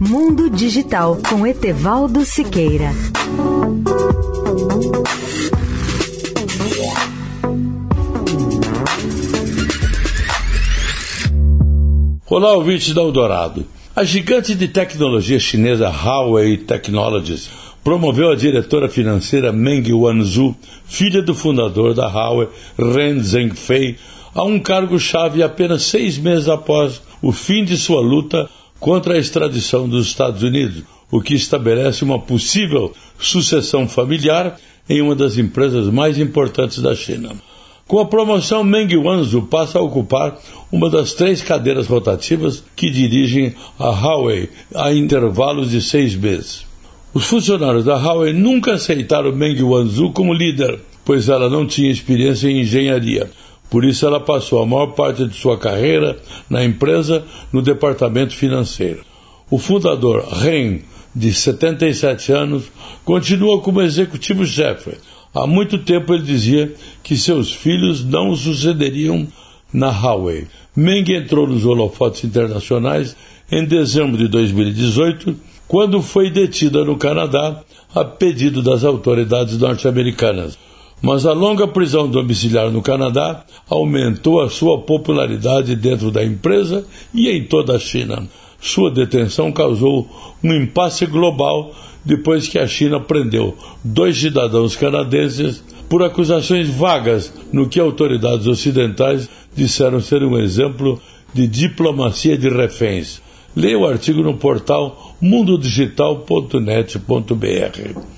Mundo Digital com Etevaldo Siqueira. Olá, ouvintes da Eldorado. A gigante de tecnologia chinesa Huawei Technologies promoveu a diretora financeira Meng Wanzhou, filha do fundador da Huawei, Ren Zhengfei, a um cargo-chave apenas seis meses após o fim de sua luta contra a extradição dos Estados Unidos, o que estabelece uma possível sucessão familiar em uma das empresas mais importantes da China. Com a promoção, Meng Wanzhou passa a ocupar uma das três cadeiras rotativas que dirigem a Huawei a intervalos de seis meses. Os funcionários da Huawei nunca aceitaram Meng Wanzhou como líder, pois ela não tinha experiência em engenharia. Por isso, ela passou a maior parte de sua carreira na empresa no departamento financeiro. O fundador, Ren, de 77 anos, continua como executivo-chefe. Há muito tempo ele dizia que seus filhos não sucederiam na Huawei. Meng entrou nos holofotes internacionais em dezembro de 2018, quando foi detida no Canadá a pedido das autoridades norte-americanas mas a longa prisão domiciliar no Canadá aumentou a sua popularidade dentro da empresa e em toda a China. Sua detenção causou um impasse global depois que a China prendeu dois cidadãos canadenses por acusações vagas no que autoridades ocidentais disseram ser um exemplo de diplomacia de reféns. Leia o artigo no portal mundodigital.net.br.